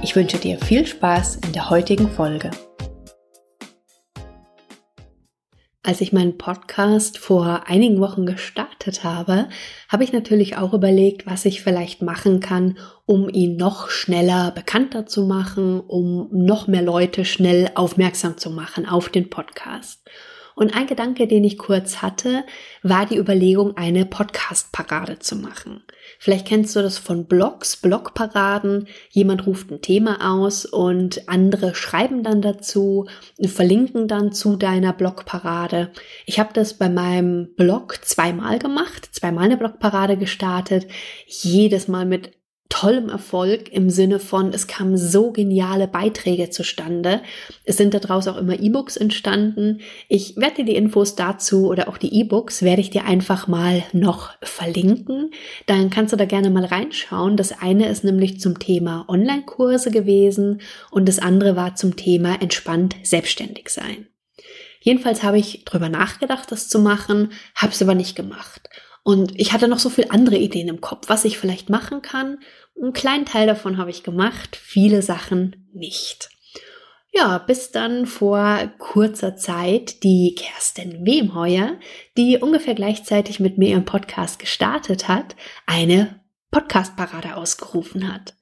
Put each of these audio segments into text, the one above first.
Ich wünsche dir viel Spaß in der heutigen Folge. Als ich meinen Podcast vor einigen Wochen gestartet habe, habe ich natürlich auch überlegt, was ich vielleicht machen kann, um ihn noch schneller bekannter zu machen, um noch mehr Leute schnell aufmerksam zu machen auf den Podcast. Und ein Gedanke, den ich kurz hatte, war die Überlegung, eine Podcast-Parade zu machen. Vielleicht kennst du das von Blogs, Blogparaden. Jemand ruft ein Thema aus und andere schreiben dann dazu, verlinken dann zu deiner Blogparade. Ich habe das bei meinem Blog zweimal gemacht, zweimal eine Blogparade gestartet, jedes Mal mit tollem Erfolg im Sinne von, es kamen so geniale Beiträge zustande. Es sind daraus auch immer E-Books entstanden. Ich werde dir die Infos dazu oder auch die E-Books werde ich dir einfach mal noch verlinken. Dann kannst du da gerne mal reinschauen. Das eine ist nämlich zum Thema Online-Kurse gewesen und das andere war zum Thema entspannt selbstständig sein. Jedenfalls habe ich drüber nachgedacht, das zu machen, habe es aber nicht gemacht. Und ich hatte noch so viel andere Ideen im Kopf, was ich vielleicht machen kann. Einen kleinen Teil davon habe ich gemacht, viele Sachen nicht. Ja, bis dann vor kurzer Zeit die Kerstin Wemheuer, die ungefähr gleichzeitig mit mir ihren Podcast gestartet hat, eine Podcast-Parade ausgerufen hat.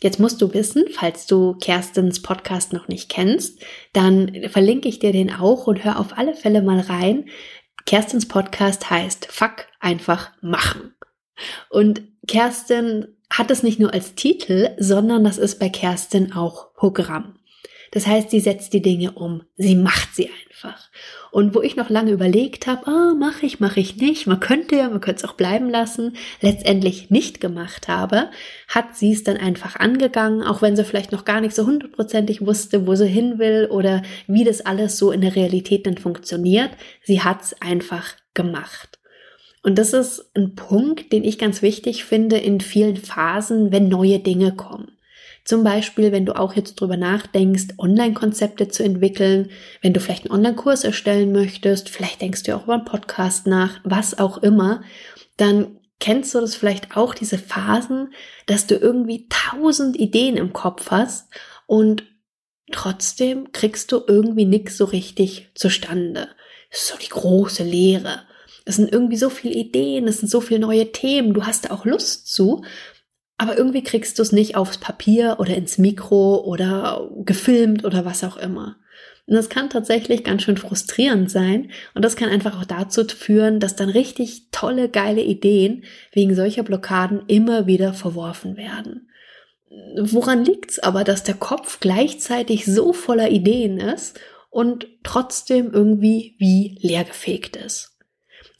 Jetzt musst du wissen, falls du Kerstins Podcast noch nicht kennst, dann verlinke ich dir den auch und hör auf alle Fälle mal rein. Kerstins Podcast heißt Fuck einfach machen. Und Kerstin hat es nicht nur als Titel, sondern das ist bei Kerstin auch Programm. Das heißt, sie setzt die Dinge um, sie macht sie einfach. Und wo ich noch lange überlegt habe, ah, mache ich, mache ich nicht, man könnte ja, man könnte es auch bleiben lassen, letztendlich nicht gemacht habe, hat sie es dann einfach angegangen, auch wenn sie vielleicht noch gar nicht so hundertprozentig wusste, wo sie hin will oder wie das alles so in der Realität dann funktioniert. Sie hat es einfach gemacht. Und das ist ein Punkt, den ich ganz wichtig finde in vielen Phasen, wenn neue Dinge kommen. Zum Beispiel, wenn du auch jetzt drüber nachdenkst, Online-Konzepte zu entwickeln, wenn du vielleicht einen Online-Kurs erstellen möchtest, vielleicht denkst du auch über einen Podcast nach, was auch immer, dann kennst du das vielleicht auch, diese Phasen, dass du irgendwie tausend Ideen im Kopf hast und trotzdem kriegst du irgendwie nichts so richtig zustande. Das ist so die große Lehre. Es sind irgendwie so viele Ideen, es sind so viele neue Themen, du hast da auch Lust zu, aber irgendwie kriegst du es nicht aufs Papier oder ins Mikro oder gefilmt oder was auch immer. Und das kann tatsächlich ganz schön frustrierend sein. Und das kann einfach auch dazu führen, dass dann richtig tolle, geile Ideen wegen solcher Blockaden immer wieder verworfen werden. Woran liegt's aber, dass der Kopf gleichzeitig so voller Ideen ist und trotzdem irgendwie wie leergefegt ist?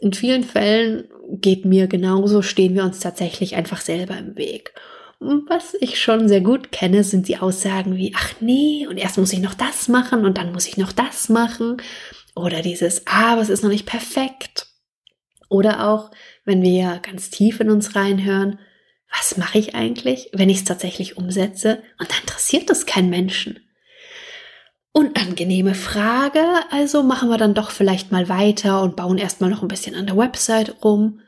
In vielen Fällen geht mir genauso, stehen wir uns tatsächlich einfach selber im Weg. Was ich schon sehr gut kenne, sind die Aussagen wie, ach nee, und erst muss ich noch das machen und dann muss ich noch das machen. Oder dieses, ah, aber es ist noch nicht perfekt. Oder auch, wenn wir ganz tief in uns reinhören, was mache ich eigentlich, wenn ich es tatsächlich umsetze und dann interessiert es keinen Menschen? Unangenehme Frage, also machen wir dann doch vielleicht mal weiter und bauen erstmal noch ein bisschen an der Website rum.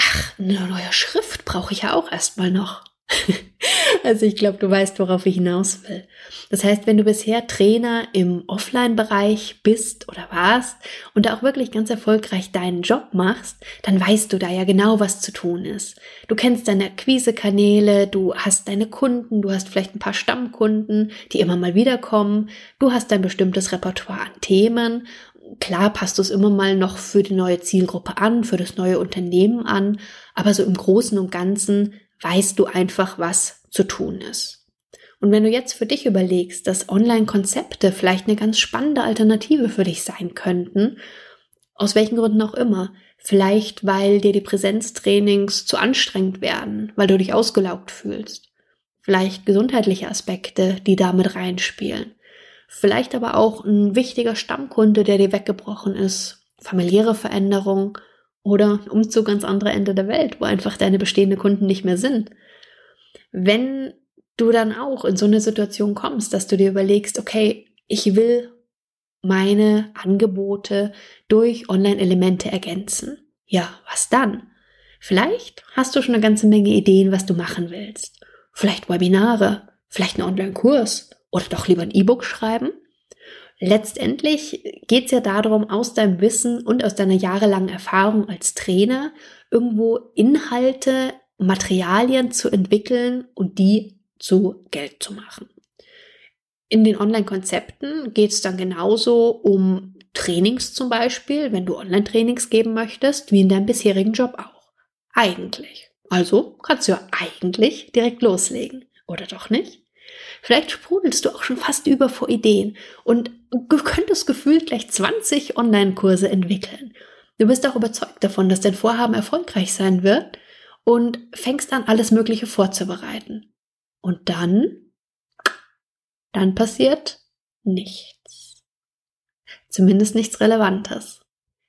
Ach, eine neue Schrift brauche ich ja auch erstmal noch. also ich glaube, du weißt, worauf ich hinaus will. Das heißt, wenn du bisher Trainer im Offline-Bereich bist oder warst und da auch wirklich ganz erfolgreich deinen Job machst, dann weißt du da ja genau, was zu tun ist. Du kennst deine Akquise-Kanäle, du hast deine Kunden, du hast vielleicht ein paar Stammkunden, die immer mal wiederkommen, du hast dein bestimmtes Repertoire an Themen klar passt du es immer mal noch für die neue Zielgruppe an, für das neue Unternehmen an, aber so im Großen und Ganzen weißt du einfach, was zu tun ist. Und wenn du jetzt für dich überlegst, dass Online-Konzepte vielleicht eine ganz spannende Alternative für dich sein könnten, aus welchen Gründen auch immer, vielleicht weil dir die Präsenztrainings zu anstrengend werden, weil du dich ausgelaugt fühlst, vielleicht gesundheitliche Aspekte, die damit reinspielen, Vielleicht aber auch ein wichtiger Stammkunde, der dir weggebrochen ist, familiäre Veränderung oder Umzug ans andere Ende der Welt, wo einfach deine bestehenden Kunden nicht mehr sind. Wenn du dann auch in so eine Situation kommst, dass du dir überlegst, okay, ich will meine Angebote durch Online-Elemente ergänzen. Ja, was dann? Vielleicht hast du schon eine ganze Menge Ideen, was du machen willst. Vielleicht Webinare, vielleicht einen Online-Kurs oder doch lieber ein E-Book schreiben. Letztendlich geht es ja darum, aus deinem Wissen und aus deiner jahrelangen Erfahrung als Trainer irgendwo Inhalte, Materialien zu entwickeln und die zu Geld zu machen. In den Online-Konzepten geht es dann genauso um Trainings zum Beispiel, wenn du Online-Trainings geben möchtest, wie in deinem bisherigen Job auch. Eigentlich. Also kannst du ja eigentlich direkt loslegen. Oder doch nicht? Vielleicht sprudelst du auch schon fast über vor Ideen und könntest gefühlt gleich 20 Online-Kurse entwickeln. Du bist auch überzeugt davon, dass dein Vorhaben erfolgreich sein wird und fängst an, alles Mögliche vorzubereiten. Und dann dann passiert nichts. Zumindest nichts Relevantes.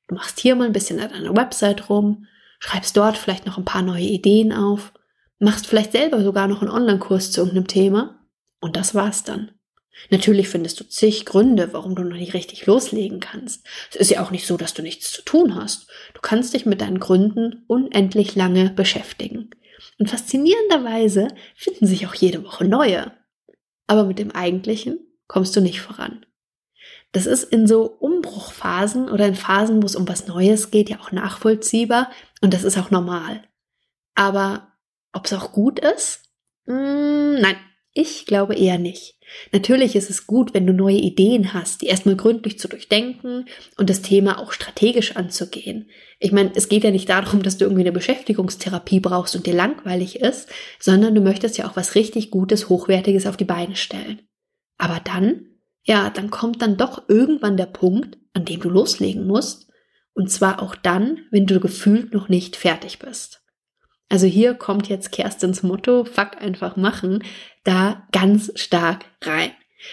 Du machst hier mal ein bisschen an deiner Website rum, schreibst dort vielleicht noch ein paar neue Ideen auf, machst vielleicht selber sogar noch einen Online-Kurs zu irgendeinem Thema und das war's dann. Natürlich findest du zig Gründe, warum du noch nicht richtig loslegen kannst. Es ist ja auch nicht so, dass du nichts zu tun hast. Du kannst dich mit deinen Gründen unendlich lange beschäftigen. Und faszinierenderweise finden sich auch jede Woche neue aber mit dem Eigentlichen kommst du nicht voran. Das ist in so Umbruchphasen oder in Phasen, wo es um was Neues geht, ja auch nachvollziehbar und das ist auch normal. Aber ob es auch gut ist? Mm, nein, ich glaube eher nicht. Natürlich ist es gut, wenn du neue Ideen hast, die erstmal gründlich zu durchdenken und das Thema auch strategisch anzugehen. Ich meine, es geht ja nicht darum, dass du irgendwie eine Beschäftigungstherapie brauchst und dir langweilig ist, sondern du möchtest ja auch was richtig Gutes, Hochwertiges auf die Beine stellen. Aber dann, ja, dann kommt dann doch irgendwann der Punkt, an dem du loslegen musst. Und zwar auch dann, wenn du gefühlt noch nicht fertig bist. Also hier kommt jetzt Kerstins Motto, fuck einfach machen, da ganz stark rein.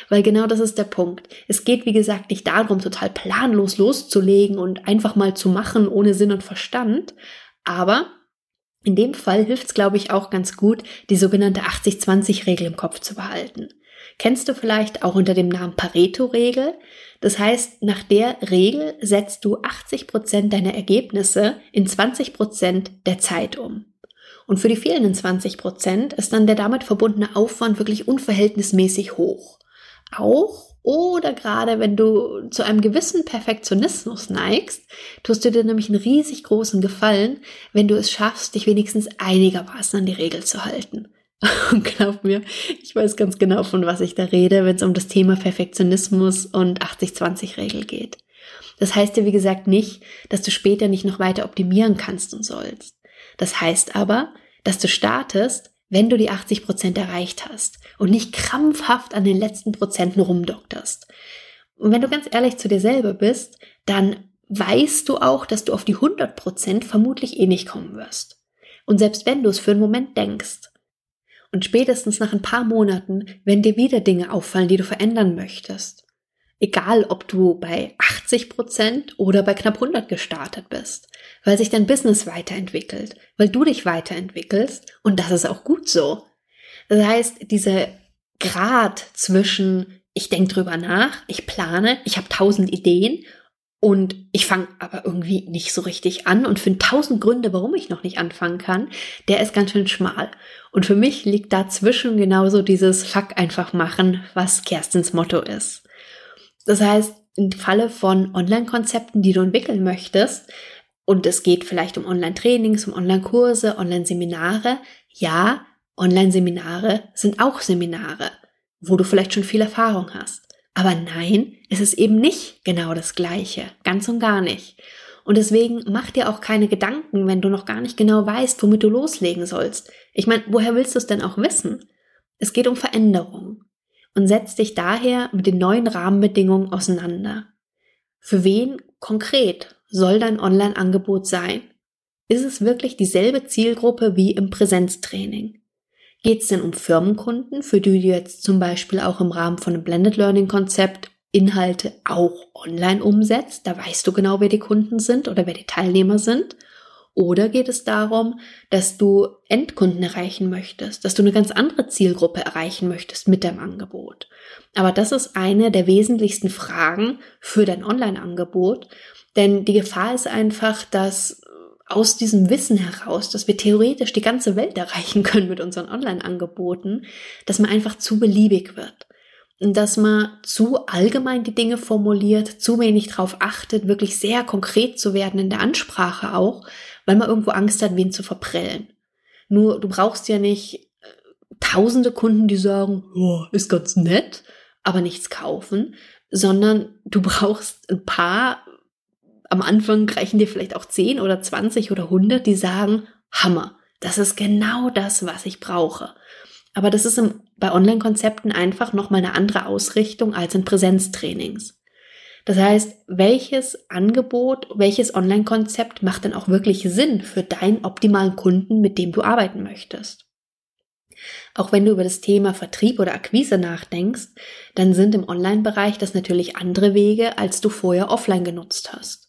Weil genau das ist der Punkt. Es geht, wie gesagt, nicht darum, total planlos loszulegen und einfach mal zu machen ohne Sinn und Verstand. Aber in dem Fall hilft es, glaube ich, auch ganz gut, die sogenannte 80-20-Regel im Kopf zu behalten. Kennst du vielleicht auch unter dem Namen Pareto-Regel? Das heißt, nach der Regel setzt du 80 Prozent deiner Ergebnisse in 20 Prozent der Zeit um. Und für die fehlenden 20 Prozent ist dann der damit verbundene Aufwand wirklich unverhältnismäßig hoch. Auch oder gerade wenn du zu einem gewissen Perfektionismus neigst, tust du dir nämlich einen riesig großen Gefallen, wenn du es schaffst, dich wenigstens einigermaßen an die Regel zu halten. Und glaub mir, ich weiß ganz genau, von was ich da rede, wenn es um das Thema Perfektionismus und 80-20-Regel geht. Das heißt ja, wie gesagt, nicht, dass du später nicht noch weiter optimieren kannst und sollst. Das heißt aber, dass du startest, wenn du die 80 Prozent erreicht hast und nicht krampfhaft an den letzten Prozenten rumdokterst. Und wenn du ganz ehrlich zu dir selber bist, dann weißt du auch, dass du auf die 100 Prozent vermutlich eh nicht kommen wirst. Und selbst wenn du es für einen Moment denkst und spätestens nach ein paar Monaten, wenn dir wieder Dinge auffallen, die du verändern möchtest, Egal, ob du bei 80 Prozent oder bei knapp 100 gestartet bist, weil sich dein Business weiterentwickelt, weil du dich weiterentwickelst und das ist auch gut so. Das heißt, diese Grad zwischen ich denke drüber nach, ich plane, ich habe tausend Ideen und ich fange aber irgendwie nicht so richtig an und finde tausend Gründe, warum ich noch nicht anfangen kann, der ist ganz schön schmal. Und für mich liegt dazwischen genauso dieses Fuck einfach machen, was Kerstins Motto ist. Das heißt, im Falle von Online-Konzepten, die du entwickeln möchtest, und es geht vielleicht um Online-Trainings, um Online-Kurse, Online-Seminare, ja, Online-Seminare sind auch Seminare, wo du vielleicht schon viel Erfahrung hast. Aber nein, es ist eben nicht genau das Gleiche, ganz und gar nicht. Und deswegen mach dir auch keine Gedanken, wenn du noch gar nicht genau weißt, womit du loslegen sollst. Ich meine, woher willst du es denn auch wissen? Es geht um Veränderung und setz dich daher mit den neuen Rahmenbedingungen auseinander. Für wen konkret soll dein Online-Angebot sein? Ist es wirklich dieselbe Zielgruppe wie im Präsenztraining? Geht es denn um Firmenkunden, für die du jetzt zum Beispiel auch im Rahmen von einem Blended Learning Konzept Inhalte auch online umsetzt? Da weißt du genau, wer die Kunden sind oder wer die Teilnehmer sind. Oder geht es darum, dass du Endkunden erreichen möchtest, dass du eine ganz andere Zielgruppe erreichen möchtest mit deinem Angebot? Aber das ist eine der wesentlichsten Fragen für dein Online-Angebot, denn die Gefahr ist einfach, dass aus diesem Wissen heraus, dass wir theoretisch die ganze Welt erreichen können mit unseren Online-Angeboten, dass man einfach zu beliebig wird. Dass man zu allgemein die Dinge formuliert, zu wenig darauf achtet, wirklich sehr konkret zu werden in der Ansprache auch, weil man irgendwo Angst hat, wen zu verprellen. Nur du brauchst ja nicht äh, tausende Kunden, die sagen, oh, ist ganz nett, aber nichts kaufen, sondern du brauchst ein paar am Anfang reichen dir vielleicht auch 10 oder 20 oder 100, die sagen, Hammer, das ist genau das, was ich brauche. Aber das ist im, bei Online-Konzepten einfach nochmal eine andere Ausrichtung als in Präsenztrainings. Das heißt, welches Angebot, welches Online-Konzept macht denn auch wirklich Sinn für deinen optimalen Kunden, mit dem du arbeiten möchtest? Auch wenn du über das Thema Vertrieb oder Akquise nachdenkst, dann sind im Online-Bereich das natürlich andere Wege, als du vorher offline genutzt hast.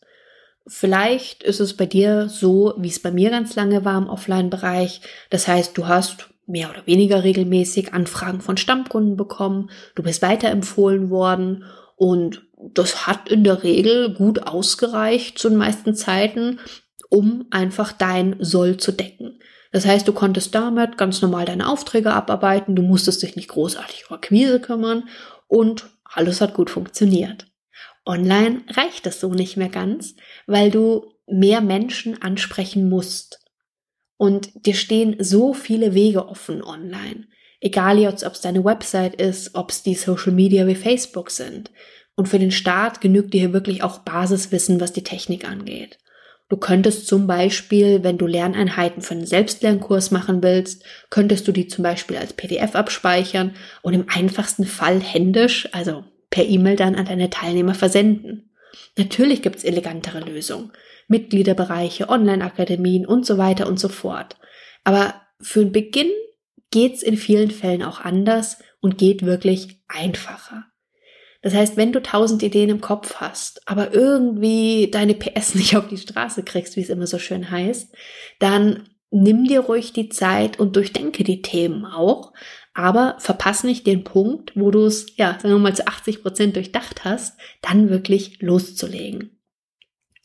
Vielleicht ist es bei dir so, wie es bei mir ganz lange war im Offline-Bereich. Das heißt, du hast mehr oder weniger regelmäßig Anfragen von Stammkunden bekommen, du bist weiterempfohlen worden und das hat in der Regel gut ausgereicht zu den meisten Zeiten, um einfach dein Soll zu decken. Das heißt, du konntest damit ganz normal deine Aufträge abarbeiten, du musstest dich nicht großartig um Akquise kümmern und alles hat gut funktioniert. Online reicht das so nicht mehr ganz, weil du mehr Menschen ansprechen musst. Und dir stehen so viele Wege offen online. Egal jetzt, ob es deine Website ist, ob es die Social Media wie Facebook sind. Und für den Start genügt dir hier wirklich auch Basiswissen, was die Technik angeht. Du könntest zum Beispiel, wenn du Lerneinheiten für einen Selbstlernkurs machen willst, könntest du die zum Beispiel als PDF abspeichern und im einfachsten Fall händisch, also per E-Mail dann an deine Teilnehmer versenden. Natürlich gibt's elegantere Lösungen, Mitgliederbereiche, Online-Akademien und so weiter und so fort. Aber für den Beginn geht's in vielen Fällen auch anders und geht wirklich einfacher. Das heißt, wenn du tausend Ideen im Kopf hast, aber irgendwie deine PS nicht auf die Straße kriegst, wie es immer so schön heißt, dann nimm dir ruhig die Zeit und durchdenke die Themen auch, aber verpass nicht den Punkt, wo du es, ja, sagen wir mal zu 80 Prozent durchdacht hast, dann wirklich loszulegen.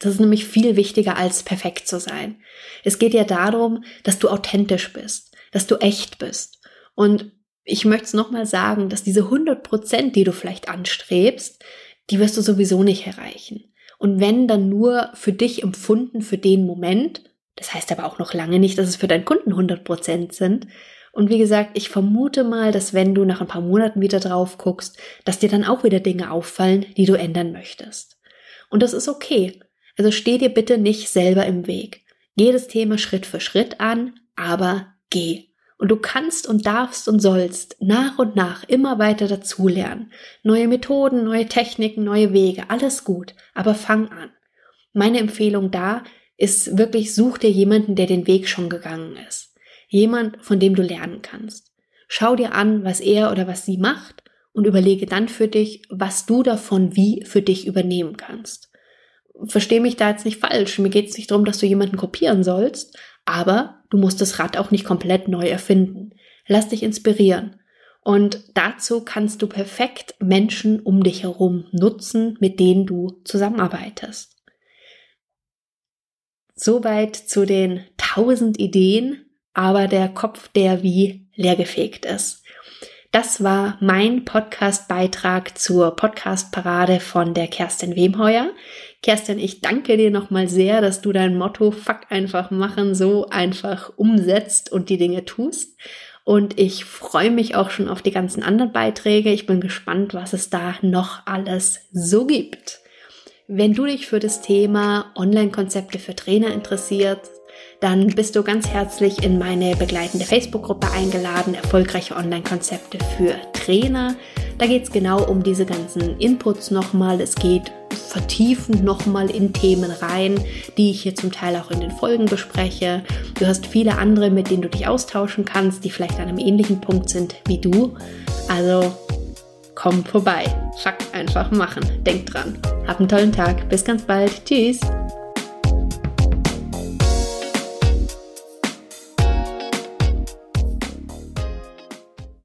Das ist nämlich viel wichtiger als perfekt zu sein. Es geht ja darum, dass du authentisch bist, dass du echt bist. Und ich möchte es nochmal sagen, dass diese 100 Prozent, die du vielleicht anstrebst, die wirst du sowieso nicht erreichen. Und wenn dann nur für dich empfunden für den Moment, das heißt aber auch noch lange nicht, dass es für deinen Kunden 100 Prozent sind, und wie gesagt, ich vermute mal, dass wenn du nach ein paar Monaten wieder drauf guckst, dass dir dann auch wieder Dinge auffallen, die du ändern möchtest. Und das ist okay. Also steh dir bitte nicht selber im Weg. Geh das Thema Schritt für Schritt an, aber geh. Und du kannst und darfst und sollst nach und nach immer weiter dazulernen. Neue Methoden, neue Techniken, neue Wege, alles gut, aber fang an. Meine Empfehlung da ist wirklich, such dir jemanden, der den Weg schon gegangen ist. Jemand, von dem du lernen kannst. Schau dir an, was er oder was sie macht und überlege dann für dich, was du davon wie für dich übernehmen kannst. Versteh mich da jetzt nicht falsch. Mir geht es nicht darum, dass du jemanden kopieren sollst, aber du musst das Rad auch nicht komplett neu erfinden. Lass dich inspirieren. Und dazu kannst du perfekt Menschen um dich herum nutzen, mit denen du zusammenarbeitest. Soweit zu den tausend Ideen, aber der Kopf, der wie leergefegt ist. Das war mein Podcast-Beitrag zur Podcast-Parade von der Kerstin Wemheuer. Kerstin, ich danke dir nochmal sehr, dass du dein Motto Fuck einfach machen so einfach umsetzt und die Dinge tust. Und ich freue mich auch schon auf die ganzen anderen Beiträge. Ich bin gespannt, was es da noch alles so gibt. Wenn du dich für das Thema Online-Konzepte für Trainer interessierst, dann bist du ganz herzlich in meine begleitende Facebook-Gruppe eingeladen, erfolgreiche Online-Konzepte für Trainer. Da geht es genau um diese ganzen Inputs nochmal. Es geht vertiefend nochmal in Themen rein, die ich hier zum Teil auch in den Folgen bespreche. Du hast viele andere, mit denen du dich austauschen kannst, die vielleicht an einem ähnlichen Punkt sind wie du. Also komm vorbei. Fakt einfach machen. Denk dran. Hab einen tollen Tag. Bis ganz bald. Tschüss.